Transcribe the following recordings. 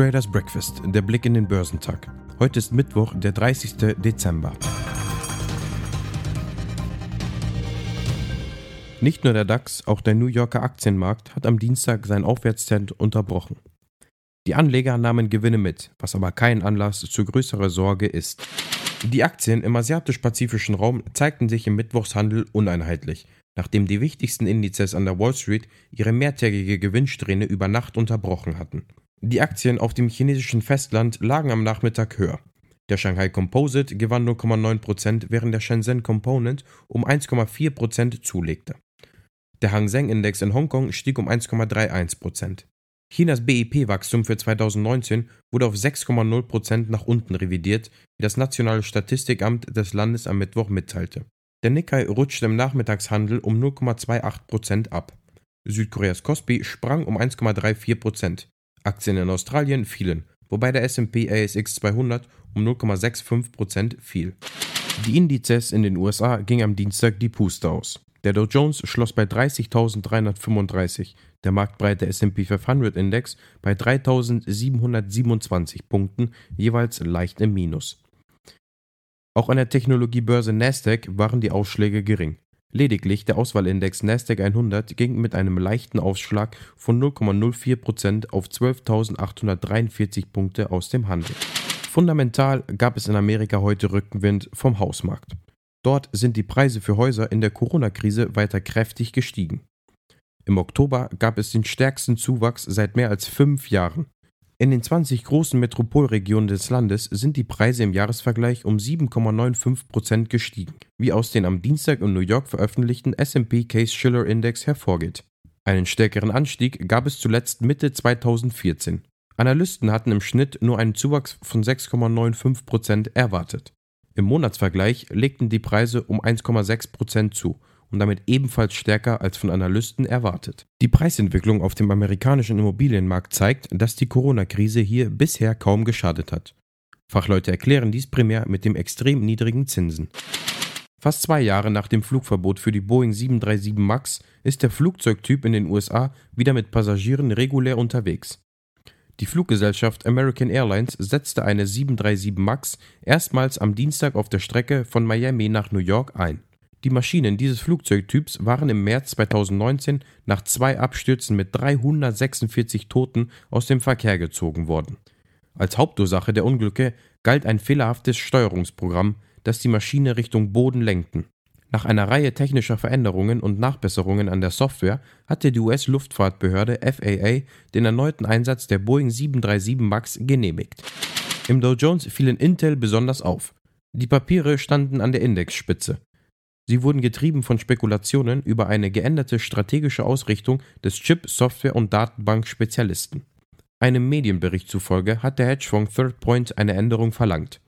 Traders Breakfast, der Blick in den Börsentag. Heute ist Mittwoch, der 30. Dezember. Nicht nur der DAX, auch der New Yorker Aktienmarkt hat am Dienstag seinen Aufwärtstrend unterbrochen. Die Anleger nahmen Gewinne mit, was aber kein Anlass zu größerer Sorge ist. Die Aktien im asiatisch-pazifischen Raum zeigten sich im Mittwochshandel uneinheitlich, nachdem die wichtigsten Indizes an der Wall Street ihre mehrtägige Gewinnsträhne über Nacht unterbrochen hatten. Die Aktien auf dem chinesischen Festland lagen am Nachmittag höher. Der Shanghai Composite gewann 0,9%, während der Shenzhen Component um 1,4% zulegte. Der Hang Seng Index in Hongkong stieg um 1,31%. Chinas BIP-Wachstum für 2019 wurde auf 6,0% nach unten revidiert, wie das Nationale Statistikamt des Landes am Mittwoch mitteilte. Der Nikkei rutschte im Nachmittagshandel um 0,28% ab. Südkoreas Kospi sprang um 1,34%. Aktien in Australien fielen, wobei der SP ASX 200 um 0,65% fiel. Die Indizes in den USA gingen am Dienstag die Puste aus. Der Dow Jones schloss bei 30.335, der marktbreite S&P 500 Index bei 3.727 Punkten, jeweils leicht im Minus. Auch an der Technologiebörse Nasdaq waren die Ausschläge gering. Lediglich der Auswahlindex Nasdaq 100 ging mit einem leichten Aufschlag von 0,04% auf 12.843 Punkte aus dem Handel. Fundamental gab es in Amerika heute Rückenwind vom Hausmarkt. Dort sind die Preise für Häuser in der Corona-Krise weiter kräftig gestiegen. Im Oktober gab es den stärksten Zuwachs seit mehr als fünf Jahren. In den 20 großen Metropolregionen des Landes sind die Preise im Jahresvergleich um 7,95 Prozent gestiegen, wie aus dem am Dienstag in New York veröffentlichten SP Case Shiller Index hervorgeht. Einen stärkeren Anstieg gab es zuletzt Mitte 2014. Analysten hatten im Schnitt nur einen Zuwachs von 6,95 Prozent erwartet. Im Monatsvergleich legten die Preise um 1,6 Prozent zu und damit ebenfalls stärker als von Analysten erwartet. Die Preisentwicklung auf dem amerikanischen Immobilienmarkt zeigt, dass die Corona-Krise hier bisher kaum geschadet hat. Fachleute erklären dies primär mit dem extrem niedrigen Zinsen. Fast zwei Jahre nach dem Flugverbot für die Boeing 737 MAX ist der Flugzeugtyp in den USA wieder mit Passagieren regulär unterwegs. Die Fluggesellschaft American Airlines setzte eine 737 MAX erstmals am Dienstag auf der Strecke von Miami nach New York ein. Die Maschinen dieses Flugzeugtyps waren im März 2019 nach zwei Abstürzen mit 346 Toten aus dem Verkehr gezogen worden. Als Hauptursache der Unglücke galt ein fehlerhaftes Steuerungsprogramm, das die Maschine Richtung Boden lenkten. Nach einer Reihe technischer Veränderungen und Nachbesserungen an der Software hatte die US-Luftfahrtbehörde FAA den erneuten Einsatz der Boeing 737 MAX genehmigt. Im Dow Jones fielen Intel besonders auf. Die Papiere standen an der Indexspitze. Sie wurden getrieben von Spekulationen über eine geänderte strategische Ausrichtung des Chip-, Software- und Datenbank-Spezialisten. Einem Medienbericht zufolge hat der Hedgefonds Third Point eine Änderung verlangt.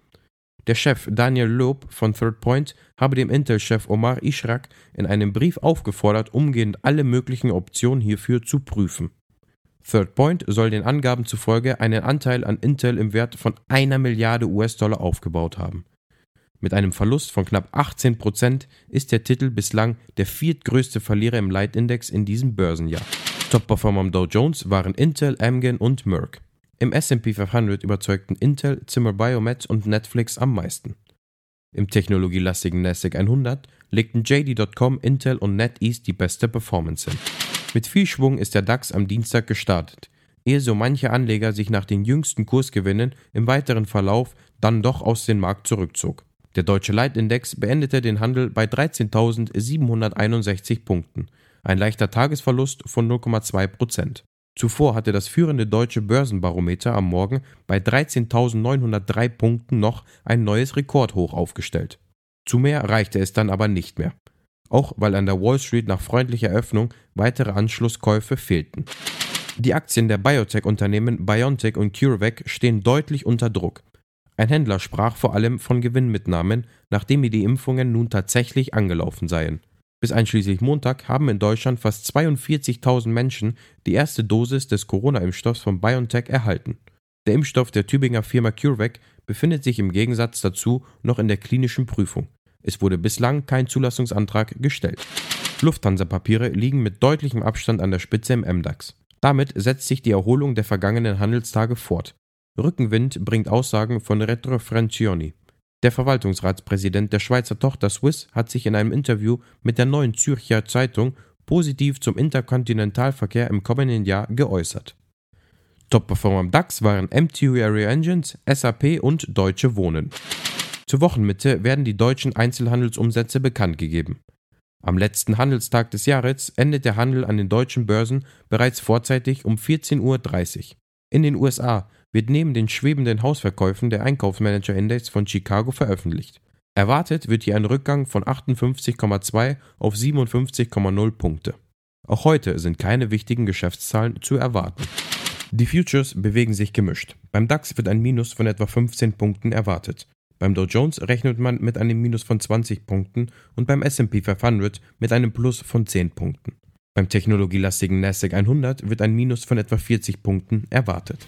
Der Chef Daniel Loeb von Third Point habe dem Intel-Chef Omar Ishrak in einem Brief aufgefordert, umgehend alle möglichen Optionen hierfür zu prüfen. Third Point soll den Angaben zufolge einen Anteil an Intel im Wert von einer Milliarde US-Dollar aufgebaut haben. Mit einem Verlust von knapp 18 Prozent ist der Titel bislang der viertgrößte Verlierer im Leitindex in diesem Börsenjahr. Top-Performer am Dow Jones waren Intel, Amgen und Merck. Im S&P 500 überzeugten Intel, Zimmer Biomet und Netflix am meisten. Im technologielastigen Nasdaq 100 legten JD.com, Intel und NetEase die beste Performance hin. Mit viel Schwung ist der DAX am Dienstag gestartet, ehe so manche Anleger sich nach den jüngsten Kursgewinnen im weiteren Verlauf dann doch aus dem Markt zurückzog. Der deutsche Leitindex beendete den Handel bei 13.761 Punkten, ein leichter Tagesverlust von 0,2 Prozent. Zuvor hatte das führende deutsche Börsenbarometer am Morgen bei 13.903 Punkten noch ein neues Rekordhoch aufgestellt. Zu mehr reichte es dann aber nicht mehr. Auch weil an der Wall Street nach freundlicher Öffnung weitere Anschlusskäufe fehlten. Die Aktien der Biotech-Unternehmen BioNTech und CureVac stehen deutlich unter Druck. Ein Händler sprach vor allem von Gewinnmitnahmen, nachdem die Impfungen nun tatsächlich angelaufen seien. Bis einschließlich Montag haben in Deutschland fast 42.000 Menschen die erste Dosis des Corona-Impfstoffs von BioNTech erhalten. Der Impfstoff der Tübinger Firma CureVac befindet sich im Gegensatz dazu noch in der klinischen Prüfung. Es wurde bislang kein Zulassungsantrag gestellt. Lufthansa-Papiere liegen mit deutlichem Abstand an der Spitze im MDAX. Damit setzt sich die Erholung der vergangenen Handelstage fort. Rückenwind bringt Aussagen von Retro Francioni. Der Verwaltungsratspräsident der Schweizer Tochter Swiss hat sich in einem Interview mit der Neuen Zürcher Zeitung positiv zum Interkontinentalverkehr im kommenden Jahr geäußert. Top-Performer am DAX waren MTU Area Engines, SAP und Deutsche Wohnen. Zur Wochenmitte werden die deutschen Einzelhandelsumsätze bekannt gegeben. Am letzten Handelstag des Jahres endet der Handel an den deutschen Börsen bereits vorzeitig um 14.30 Uhr. In den USA wird neben den schwebenden Hausverkäufen der Einkaufsmanager-Index von Chicago veröffentlicht. Erwartet wird hier ein Rückgang von 58,2 auf 57,0 Punkte. Auch heute sind keine wichtigen Geschäftszahlen zu erwarten. Die Futures bewegen sich gemischt. Beim DAX wird ein Minus von etwa 15 Punkten erwartet. Beim Dow Jones rechnet man mit einem Minus von 20 Punkten und beim SP 500 mit einem Plus von 10 Punkten. Beim technologielastigen NASDAQ 100 wird ein Minus von etwa 40 Punkten erwartet.